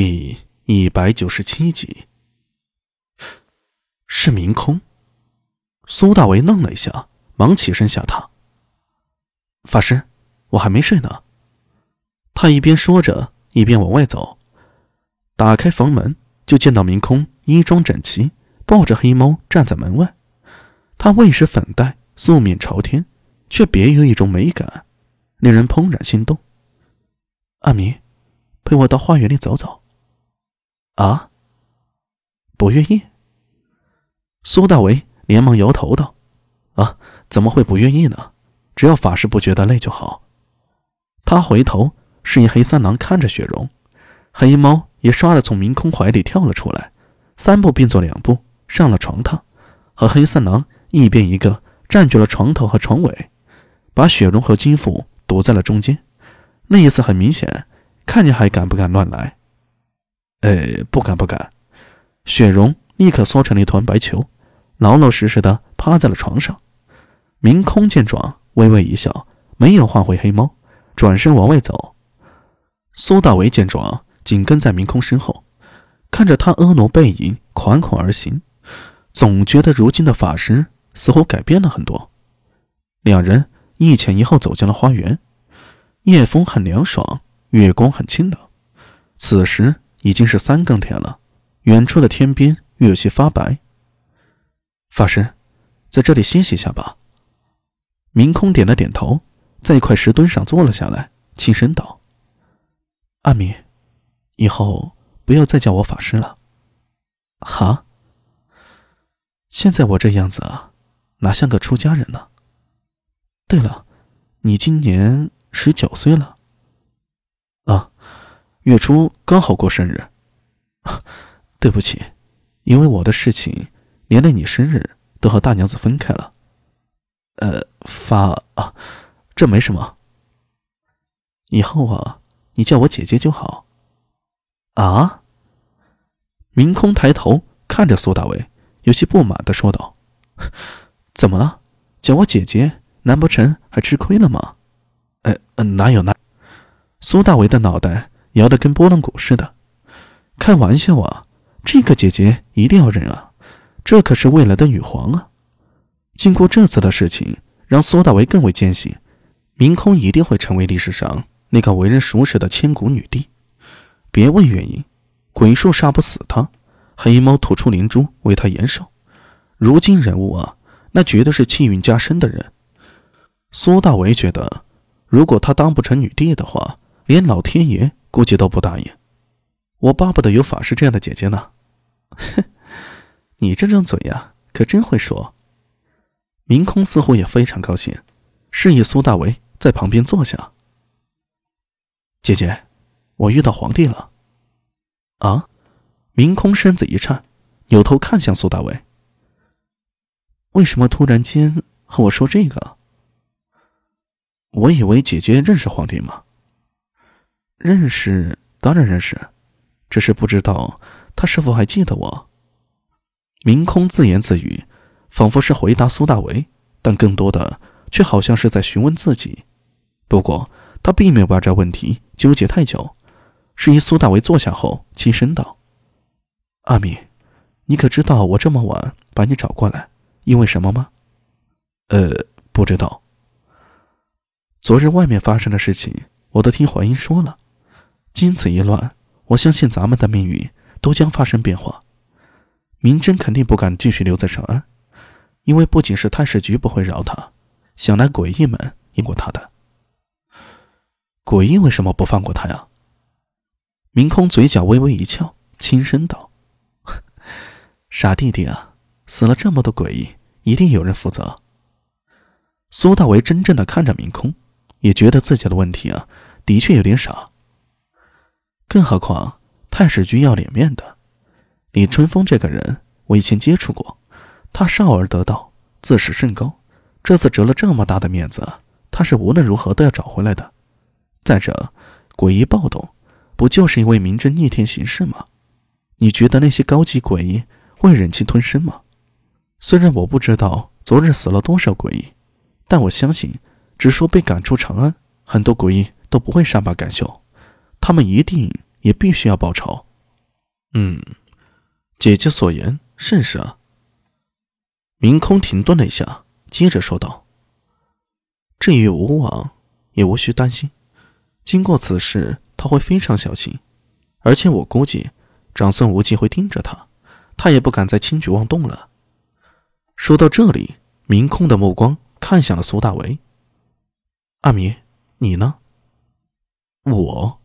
第一百九十七集，是明空。苏大为愣了一下，忙起身下榻。法师，我还没睡呢。他一边说着，一边往外走。打开房门，就见到明空衣装整齐，抱着黑猫站在门外。他未施粉黛，素面朝天，却别有一种美感，令人怦然心动。阿明，陪我到花园里走走。啊！不愿意。苏大为连忙摇头道：“啊，怎么会不愿意呢？只要法师不觉得累就好。”他回头示意黑三郎看着雪容，黑猫也唰的从明空怀里跳了出来，三步并作两步上了床榻，和黑三郎一边一个占据了床头和床尾，把雪容和金富堵在了中间。那意思很明显，看你还敢不敢乱来。呃，不敢不敢。雪容立刻缩成了一团白球，老老实实的趴在了床上。明空见状，微微一笑，没有换回黑猫，转身往外走。苏大为见状，紧跟在明空身后，看着他婀娜背影款款而行，总觉得如今的法师似乎改变了很多。两人一前一后走进了花园，夜风很凉爽，月光很清冷。此时。已经是三更天了，远处的天边又有些发白。法师，在这里歇息一下吧。明空点了点头，在一块石墩上坐了下来，轻声道：“阿米，以后不要再叫我法师了。”哈，现在我这样子啊，哪像个出家人呢？对了，你今年十九岁了。月初刚好过生日，对不起，因为我的事情，连累你生日都和大娘子分开了。呃，发啊，这没什么。以后啊，你叫我姐姐就好。啊？明空抬头看着苏大伟，有些不满的说道：“怎么了？叫我姐姐，难不成还吃亏了吗？”呃，哪有哪？苏大伟的脑袋。摇得跟拨浪鼓似的，开玩笑啊！这个姐姐一定要认啊，这可是未来的女皇啊！经过这次的事情，让苏大为更为坚信，明空一定会成为历史上那个为人熟识的千古女帝。别问原因，鬼术杀不死她，黑猫吐出灵珠为她延寿。如今人物啊，那绝对是气运加深的人。苏大为觉得，如果她当不成女帝的话，连老天爷。估计都不答应，我巴不得有法师这样的姐姐呢。哼，你这张嘴呀，可真会说。明空似乎也非常高兴，示意苏大为在旁边坐下。姐姐，我遇到皇帝了。啊！明空身子一颤，扭头看向苏大为。为什么突然间和我说这个？我以为姐姐认识皇帝吗。认识，当然认识，只是不知道他是否还记得我。明空自言自语，仿佛是回答苏大为，但更多的却好像是在询问自己。不过他并没有把这问题纠结太久，示意苏大为坐下后，轻声道：“阿米，你可知道我这么晚把你找过来，因为什么吗？”“呃，不知道。昨日外面发生的事情，我都听怀英说了。”经此一乱，我相信咱们的命运都将发生变化。明真肯定不敢继续留在长安，因为不仅是太史局不会饶他，想来诡异们也过他的。诡异为什么不放过他呀？明空嘴角微微一翘，轻声道：“傻弟弟啊，死了这么多诡异，一定有人负责。”苏大为真正的看着明空，也觉得自己的问题啊，的确有点傻。更何况太史局要脸面的，李春风这个人我以前接触过，他少儿得道，自视甚高，这次折了这么大的面子，他是无论如何都要找回来的。再者，诡异暴动，不就是因为明真逆天行事吗？你觉得那些高级诡异会忍气吞声吗？虽然我不知道昨日死了多少诡异，但我相信，只说被赶出长安，很多诡异都不会善罢甘休。他们一定也必须要报仇。嗯，姐姐所言甚是啊。明空停顿了一下，接着说道：“至于吴王，也无需担心。经过此事，他会非常小心，而且我估计长孙无忌会盯着他，他也不敢再轻举妄动了。”说到这里，明空的目光看向了苏大为。阿弥，你呢？我，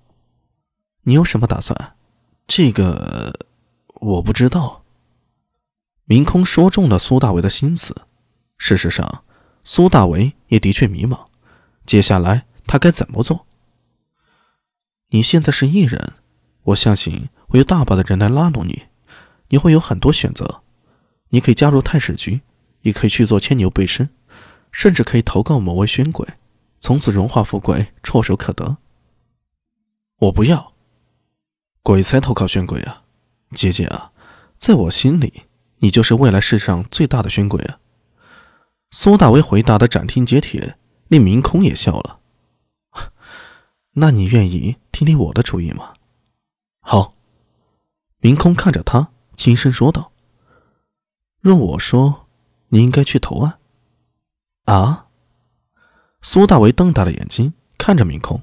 你有什么打算？这个我不知道。明空说中了苏大为的心思。事实上，苏大为也的确迷茫，接下来他该怎么做？你现在是艺人，我相信会有大把的人来拉拢你，你会有很多选择。你可以加入太史局，也可以去做牵牛背身，甚至可以投靠某位宣贵，从此荣华富贵唾手可得。我不要，鬼才投靠宣鬼啊！姐姐啊，在我心里，你就是未来世上最大的宣鬼啊！苏大为回答的斩钉截铁，令明空也笑了。那你愿意听听我的主意吗？好。明空看着他，轻声说道。若我说，你应该去投案。啊！苏大为瞪大了眼睛看着明空。